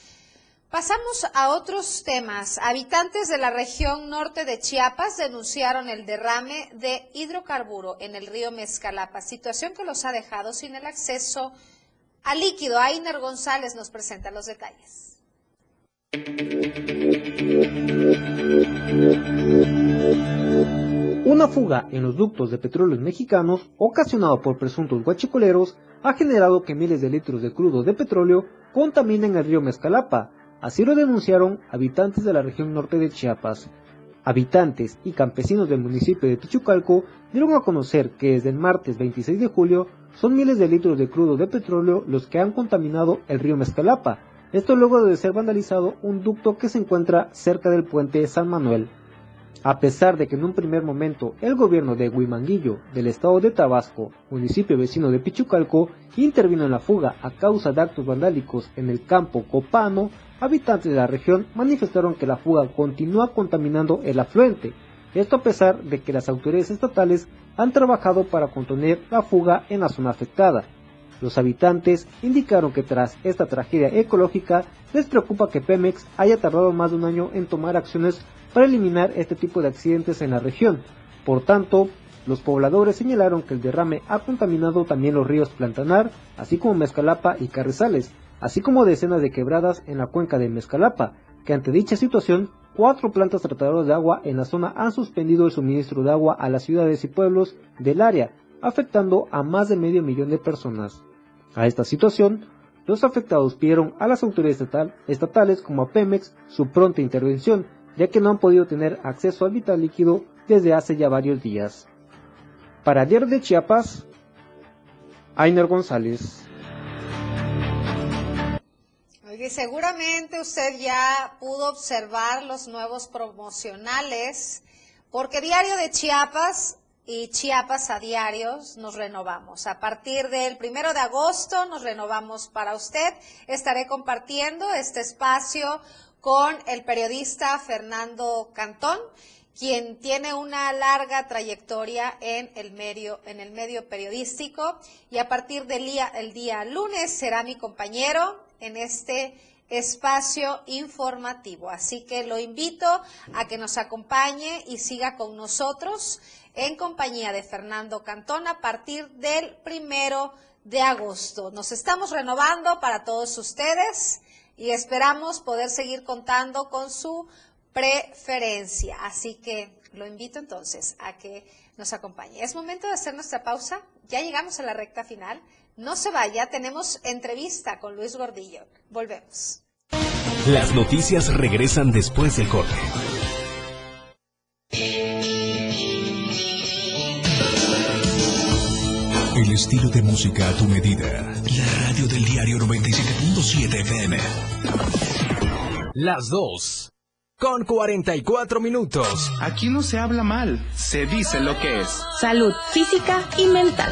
Pasamos a otros temas. Habitantes de la región norte de Chiapas denunciaron el derrame de hidrocarburo en el río Mezcalapa, situación que los ha dejado sin el acceso al líquido. Ainer González nos presenta los detalles. Fuga en los ductos de petróleos mexicanos, ocasionado por presuntos guachicoleros, ha generado que miles de litros de crudo de petróleo contaminen el río Mezcalapa. Así lo denunciaron habitantes de la región norte de Chiapas. Habitantes y campesinos del municipio de Tichucalco dieron a conocer que desde el martes 26 de julio son miles de litros de crudo de petróleo los que han contaminado el río Mezcalapa, esto luego de ser vandalizado un ducto que se encuentra cerca del puente San Manuel. A pesar de que en un primer momento el gobierno de Huimanguillo del estado de Tabasco, municipio vecino de Pichucalco, intervino en la fuga a causa de actos vandálicos en el campo Copano, habitantes de la región manifestaron que la fuga continúa contaminando el afluente. Esto a pesar de que las autoridades estatales han trabajado para contener la fuga en la zona afectada. Los habitantes indicaron que tras esta tragedia ecológica les preocupa que Pemex haya tardado más de un año en tomar acciones para eliminar este tipo de accidentes en la región. Por tanto, los pobladores señalaron que el derrame ha contaminado también los ríos Plantanar, así como Mezcalapa y Carrizales, así como decenas de quebradas en la cuenca de Mezcalapa, que ante dicha situación, cuatro plantas tratadoras de agua en la zona han suspendido el suministro de agua a las ciudades y pueblos del área, afectando a más de medio millón de personas. A esta situación, los afectados pidieron a las autoridades estatales como a Pemex su pronta intervención, ya que no han podido tener acceso al vital líquido desde hace ya varios días. Para Diario de Chiapas, Ainer González. Oye, seguramente usted ya pudo observar los nuevos promocionales, porque Diario de Chiapas y Chiapas a diarios nos renovamos. A partir del primero de agosto nos renovamos para usted. Estaré compartiendo este espacio con el periodista Fernando Cantón, quien tiene una larga trayectoria en el medio, en el medio periodístico y a partir del día, el día lunes será mi compañero en este espacio informativo. Así que lo invito a que nos acompañe y siga con nosotros en compañía de Fernando Cantón a partir del primero de agosto. Nos estamos renovando para todos ustedes y esperamos poder seguir contando con su preferencia. Así que lo invito entonces a que nos acompañe. Es momento de hacer nuestra pausa. Ya llegamos a la recta final. No se vaya, tenemos entrevista con Luis Gordillo. Volvemos. Las noticias regresan después del corte. El estilo de música a tu medida. La radio del diario 97.7 FM. Las dos. Con 44 minutos. Aquí no se habla mal, se dice lo que es. Salud física y mental.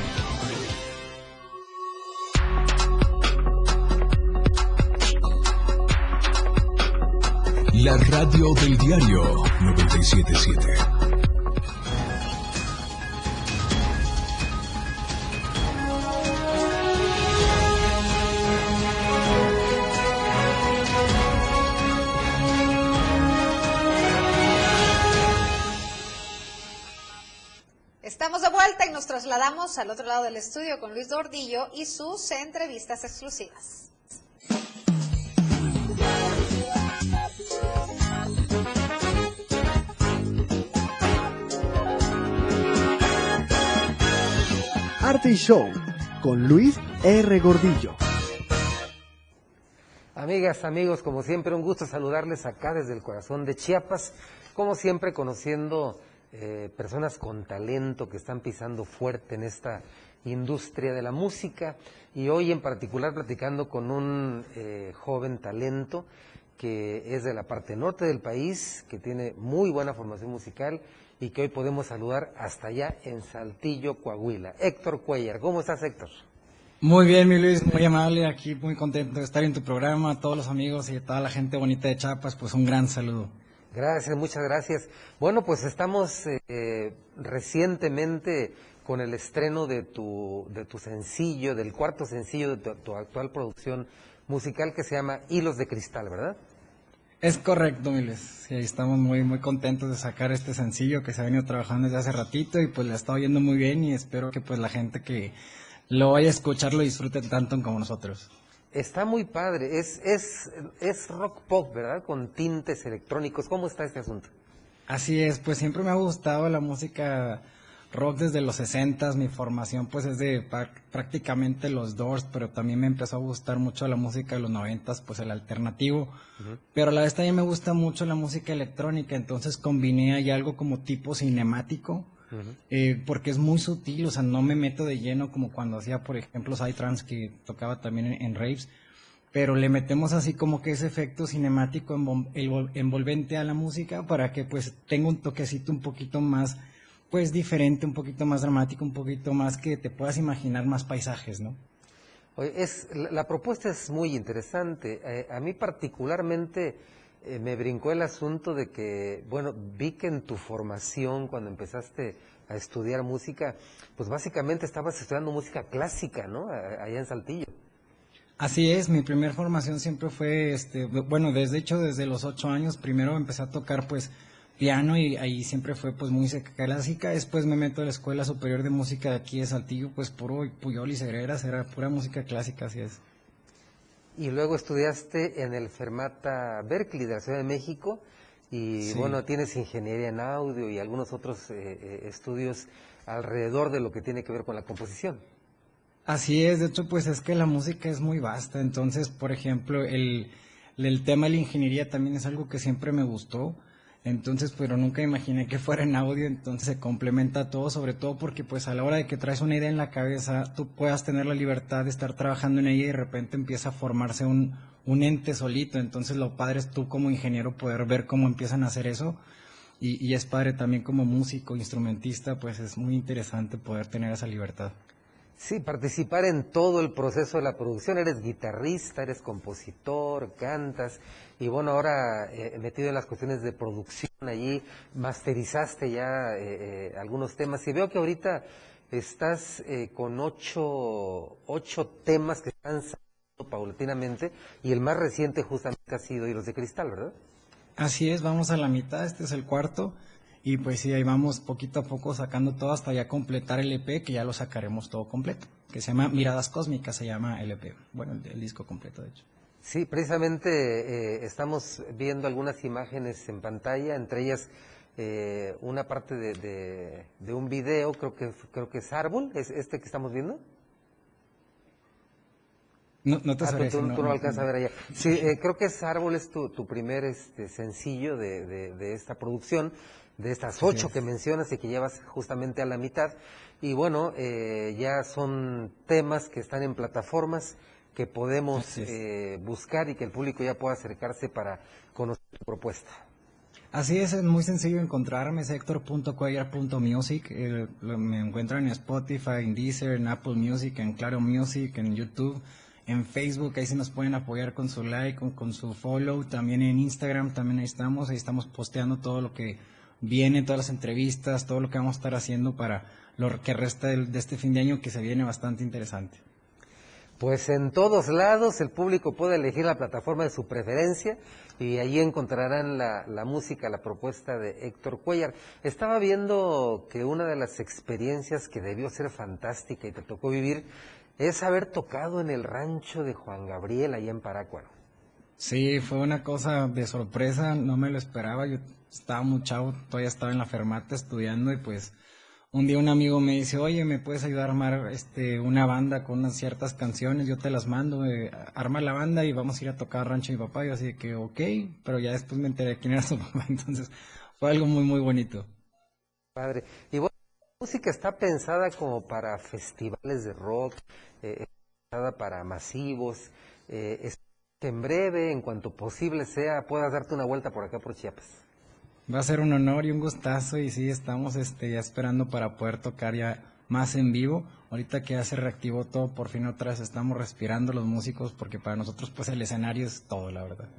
La radio del diario 977. Estamos de vuelta y nos trasladamos al otro lado del estudio con Luis Dordillo y sus entrevistas exclusivas. Arte y Show con Luis R. Gordillo. Amigas, amigos, como siempre, un gusto saludarles acá desde el corazón de Chiapas, como siempre conociendo eh, personas con talento que están pisando fuerte en esta industria de la música y hoy en particular platicando con un eh, joven talento que es de la parte norte del país, que tiene muy buena formación musical y que hoy podemos saludar hasta allá en Saltillo, Coahuila. Héctor Cuellar, ¿cómo estás Héctor? Muy bien, mi Luis, muy amable, aquí muy contento de estar en tu programa, a todos los amigos y a toda la gente bonita de Chiapas, pues un gran saludo. Gracias, muchas gracias. Bueno, pues estamos eh, recientemente con el estreno de tu, de tu sencillo, del cuarto sencillo de tu actual producción musical que se llama Hilos de Cristal, ¿verdad? Es correcto, Miles. Sí, estamos muy muy contentos de sacar este sencillo que se ha venido trabajando desde hace ratito y pues le está oyendo muy bien y espero que pues la gente que lo vaya a escuchar lo disfrute tanto como nosotros. Está muy padre, es, es, es rock pop, ¿verdad? Con tintes electrónicos. ¿Cómo está este asunto? Así es, pues siempre me ha gustado la música rock desde los 60, mi formación pues es de prácticamente los Doors, pero también me empezó a gustar mucho la música de los 90, pues el alternativo, pero a la vez también me gusta mucho la música electrónica, entonces combiné ahí algo como tipo cinemático, eh, porque es muy sutil, o sea, no me meto de lleno como cuando hacía, por ejemplo, Psytrance, que tocaba también en, en raves, pero le metemos así como que ese efecto cinemático envolvente a la música para que pues tenga un toquecito un poquito más pues diferente, un poquito más dramático, un poquito más que te puedas imaginar más paisajes, ¿no? es, la, propuesta es muy interesante. Eh, a mí particularmente eh, me brincó el asunto de que, bueno, vi que en tu formación, cuando empezaste a estudiar música, pues básicamente estabas estudiando música clásica, ¿no? Allá en Saltillo. Así es, mi primera formación siempre fue, este, bueno, desde hecho desde los ocho años, primero empecé a tocar pues piano y ahí siempre fue pues música clásica, después me meto a la Escuela Superior de Música de aquí de Saltillo, pues puro Puyol y Segreras, era pura música clásica, así es. Y luego estudiaste en el Fermata Berkeley de la Ciudad de México y bueno, tienes ingeniería en audio y algunos otros eh, eh, estudios alrededor de lo que tiene que ver con la composición. Así es, de hecho, pues es que la música es muy vasta, entonces, por ejemplo, el, el tema de la ingeniería también es algo que siempre me gustó, entonces, pero nunca imaginé que fuera en audio, entonces se complementa todo, sobre todo porque pues a la hora de que traes una idea en la cabeza, tú puedas tener la libertad de estar trabajando en ella y de repente empieza a formarse un, un ente solito, entonces lo padre es tú como ingeniero poder ver cómo empiezan a hacer eso y, y es padre también como músico, instrumentista, pues es muy interesante poder tener esa libertad. Sí, participar en todo el proceso de la producción. Eres guitarrista, eres compositor, cantas. Y bueno, ahora eh, metido en las cuestiones de producción allí, masterizaste ya eh, eh, algunos temas. Y veo que ahorita estás con ocho, ocho temas que están saliendo paulatinamente. Y el más reciente justamente ha sido Hilos de Cristal, ¿verdad? Así es, vamos a la mitad. Este es el cuarto. Y pues sí, ahí vamos poquito a poco sacando todo hasta ya completar el EP, que ya lo sacaremos todo completo, que se llama Miradas Cósmicas, se llama el EP, bueno, el, disco completo de hecho. Sí, precisamente eh, estamos viendo algunas imágenes en pantalla, entre ellas eh, una parte de, de, un video, creo que creo que es Árbol, es este que estamos viendo. No, no te ah, tú, no, alcanzas a ver allá. Sí, eh, creo que es Árbol es tu, tu primer este, sencillo de, de, de esta producción de estas ocho que mencionas y que llevas justamente a la mitad. Y bueno, eh, ya son temas que están en plataformas que podemos eh, buscar y que el público ya pueda acercarse para conocer tu propuesta. Así es, es muy sencillo encontrarme, es hector.cuellar.music, eh, me encuentran en Spotify, en Deezer, en Apple Music, en Claro Music, en YouTube, en Facebook, ahí se nos pueden apoyar con su like, con, con su follow, también en Instagram, también ahí estamos, ahí estamos posteando todo lo que vienen todas las entrevistas, todo lo que vamos a estar haciendo para lo que resta de, este fin de año que se viene bastante interesante. Pues en todos lados el público puede elegir la plataforma de su preferencia y allí encontrarán la, la, música, la propuesta de Héctor Cuellar. Estaba viendo que una de las experiencias que debió ser fantástica y te tocó vivir es haber tocado en el rancho de Juan Gabriel allá en Parácuaro. Sí, fue una cosa de sorpresa, no me lo esperaba. Yo estaba muy chavo, todavía estaba en la fermata estudiando y pues un día un amigo me dice, oye, ¿me puedes ayudar a armar este, una banda con unas ciertas canciones? Yo te las mando, eh, arma la banda y vamos a ir a tocar Rancho de mi papá. Yo así que, ok, pero ya después me enteré quién era su papá, entonces fue algo muy, muy bonito. Padre. Y bueno, la música está pensada como para festivales de rock, eh, pensada para masivos. Eh, que en breve, en cuanto posible sea, puedas darte una vuelta por acá por Chiapas. Va a ser un honor y un gustazo y sí, estamos este, ya esperando para poder tocar ya más en vivo. Ahorita que ya se reactivó todo, por fin otra estamos respirando los músicos porque para nosotros pues el escenario es todo, la verdad.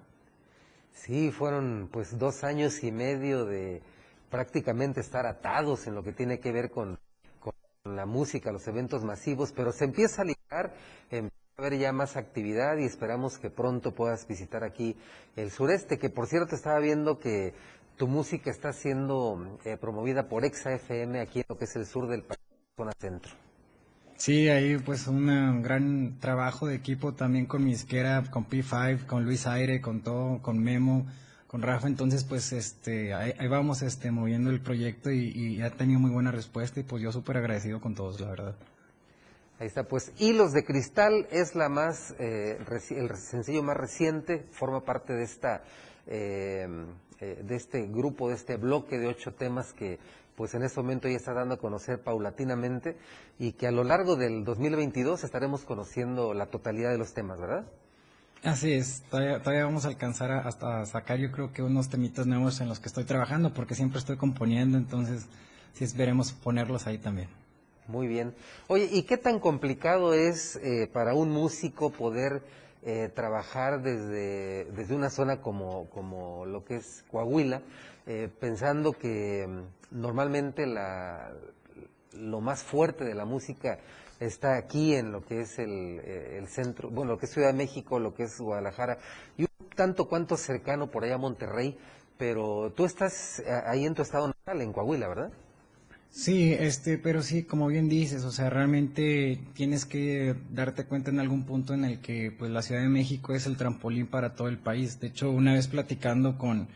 Sí, fueron pues dos años y medio de prácticamente estar atados en lo que tiene que ver con, con la música, los eventos masivos, pero se empieza a ligar, empieza a haber ya más actividad y esperamos que pronto puedas visitar aquí el sureste, que por cierto estaba viendo que tu música está siendo eh, promovida por Exa FM aquí en lo que es el sur del país, zona centro. Sí, ahí pues un gran trabajo de equipo también con mi isquera, con P5, con Luis Aire, con todo, con Memo, con Rafa, entonces pues este ahí, vamos este moviendo el proyecto y, ha tenido muy buena respuesta y pues yo súper agradecido con todos, la verdad. Ahí está, pues Hilos de Cristal es la más, eh, el sencillo más reciente, forma parte de esta eh, eh, de este grupo, de este bloque de ocho temas que pues en este momento ya está dando a conocer paulatinamente y que a lo largo del 2022 estaremos conociendo la totalidad de los temas, ¿verdad? Así es, todavía, vamos a alcanzar hasta sacar yo creo que unos temitas nuevos en los que estoy trabajando porque siempre estoy componiendo, entonces sí esperemos ponerlos ahí también. Muy bien. Oye, ¿y qué tan complicado es eh, para un músico poder eh, trabajar desde, desde una zona como, como lo que es Coahuila, eh, pensando que mm, normalmente la, lo más fuerte de la música está aquí en lo que es el, eh, el, centro, bueno, lo que es Ciudad de México, lo que es Guadalajara, y un tanto cuanto cercano por allá a Monterrey, pero tú estás eh, ahí en tu estado natal, en Coahuila, ¿verdad? Sí, este, pero sí, como bien dices, o sea, realmente tienes que darte cuenta en algún punto en el que pues la Ciudad de México es el trampolín para todo el país. De hecho, una vez platicando con,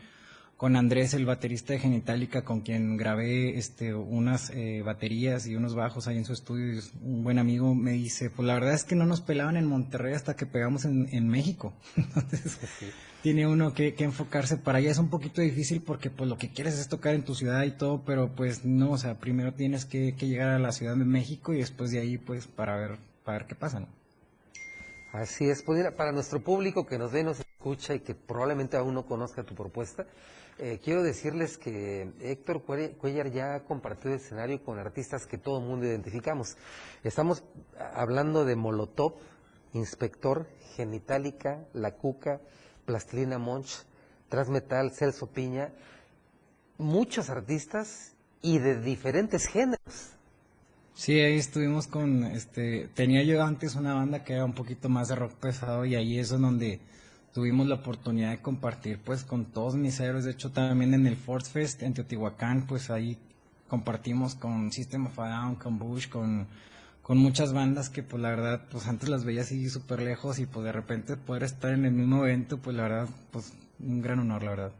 con Andrés, el baterista de Genitalica, con quien grabé este, unas eh, baterías y unos bajos ahí en su estudio, un buen amigo, me dice, pues la verdad es que no nos pelaban en Monterrey hasta que pegamos en, en México. Entonces, tiene uno que, que, enfocarse para allá. Es un poquito difícil porque pues lo que quieres es tocar en tu ciudad y todo, pero pues no, o sea, primero tienes que, que llegar a la Ciudad de México y después de ahí pues para ver, para ver qué pasa, ¿no? Así es, para nuestro público que nos ve, nos escucha y que probablemente aún no conozca tu propuesta, eh, quiero decirles que Héctor Cuellar ya ha compartido escenario con artistas que todo el mundo identificamos. Estamos hablando de Molotov, Inspector, Genitalica, La Cuca, Plastilina Monch, Transmetal, Celso Piña, muchos artistas y de diferentes géneros. Sí, ahí estuvimos con, este, tenía yo antes una banda que era un poquito más de rock pesado y ahí es donde tuvimos la oportunidad de compartir pues con todos mis héroes, de hecho también en el Force Fest en Teotihuacán, pues ahí compartimos con System of a Down, con Bush, con, con muchas bandas que pues la verdad pues antes las veía así súper lejos y pues de repente poder estar en el mismo evento pues la verdad pues un gran honor la verdad.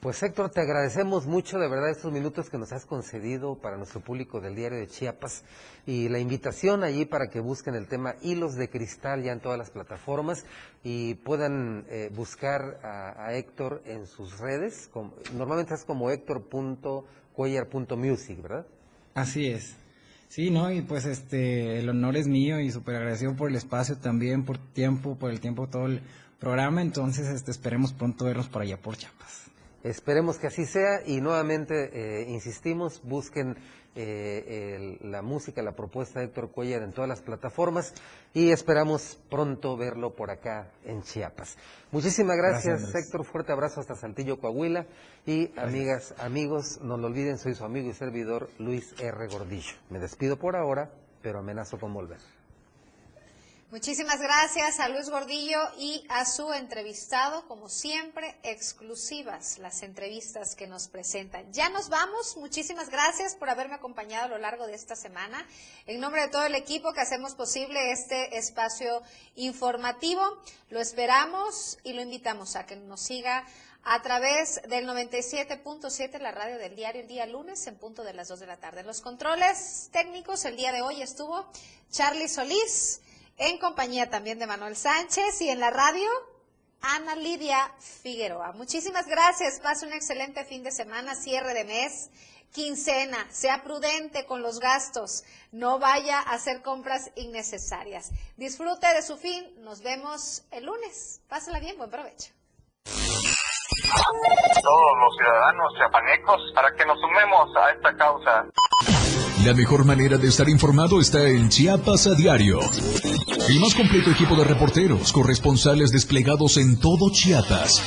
Pues Héctor, te agradecemos mucho de verdad estos minutos que nos has concedido para nuestro público del diario de Chiapas y la invitación allí para que busquen el tema Hilos de Cristal ya en todas las plataformas y puedan eh, buscar a, Héctor en sus redes. Normalmente es como héctor.cuellar.music, ¿verdad? Así es. Sí, no, y pues este, el honor es mío y súper agradecido por el espacio también, por tiempo, por el tiempo, todo el programa. Entonces, este, esperemos pronto vernos por allá por Chiapas. Esperemos que así sea y nuevamente eh, insistimos, busquen eh, el, la música, la propuesta de Héctor Cuellar en todas las plataformas y esperamos pronto verlo por acá en Chiapas. Muchísimas gracias, gracias Héctor, fuerte abrazo hasta Saltillo, Coahuila y gracias. amigas, amigos, no lo olviden, soy su amigo y servidor Luis R. Gordillo. Me despido por ahora, pero amenazo con volver. Muchísimas gracias a Luis Gordillo y a su entrevistado, como siempre, exclusivas las entrevistas que nos presentan. Ya nos vamos, muchísimas gracias por haberme acompañado a lo largo de esta semana. En nombre de todo el equipo que hacemos posible este espacio informativo, lo esperamos y lo invitamos a que nos siga a través del 97.7, la radio del diario, el día lunes en punto de las 2 de la tarde. Los controles técnicos el día de hoy estuvo Charlie Solís en compañía también de Manuel Sánchez y en la radio Ana Lidia Figueroa. Muchísimas gracias, pase un excelente fin de semana, cierre de mes, quincena, sea prudente con los gastos, no vaya a hacer compras innecesarias. Disfrute de su fin, nos vemos el lunes. Pásala bien, buen provecho. Todos los ciudadanos chiapanecos para que nos sumemos a esta causa. La mejor manera de estar informado está en Chiapas a diario. El más completo equipo de reporteros, corresponsales desplegados en todo Chiapas.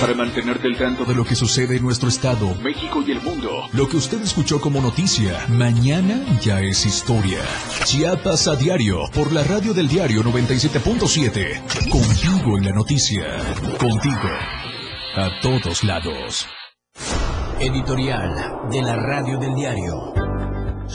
Para mantenerte al tanto de lo que sucede en nuestro estado, México y el mundo. Lo que usted escuchó como noticia, mañana ya es historia. Chiapas a diario, por la radio del diario 97.7. Contigo en la noticia. Contigo. A todos lados. Editorial de la radio del diario.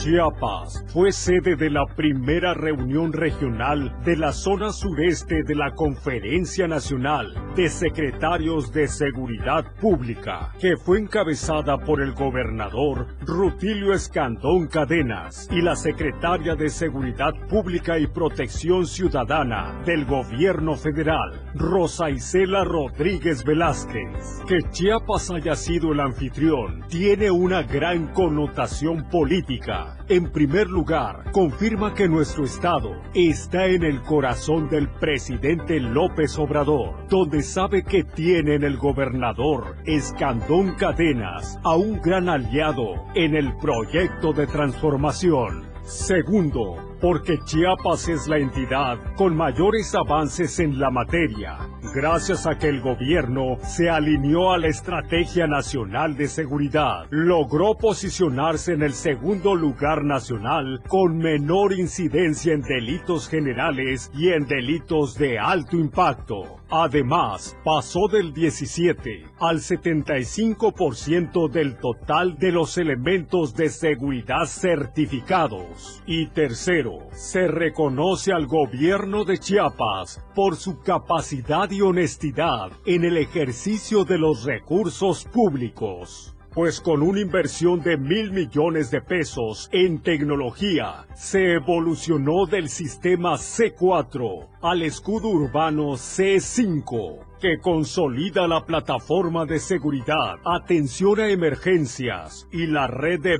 Chiapas fue sede de la primera reunión regional de la zona sureste de la Conferencia Nacional de Secretarios de Seguridad Pública, que fue encabezada por el gobernador Rutilio Escandón Cadenas y la secretaria de Seguridad Pública y Protección Ciudadana del Gobierno Federal, Rosa Isela Rodríguez Velázquez. Que Chiapas haya sido el anfitrión tiene una gran connotación política en primer lugar, confirma que nuestro Estado está en el corazón del presidente López Obrador, donde sabe que tiene en el gobernador Escandón Cadenas a un gran aliado en el proyecto de transformación. Segundo, porque Chiapas es la entidad con mayores avances en la materia gracias a que el gobierno se alineó a la Estrategia Nacional de Seguridad, logró posicionarse en el segundo lugar nacional con menor incidencia en delitos generales y en delitos de alto impacto. Además, pasó del 17 al 75% del total de los elementos de seguridad certificados. Y tercero, se reconoce al gobierno de Chiapas por su capacidad y honestidad en el ejercicio de los recursos públicos. Pues con una inversión de mil millones de pesos en tecnología, se evolucionó del sistema C4 al escudo urbano C5, que consolida la plataforma de seguridad, atención a emergencias y la red de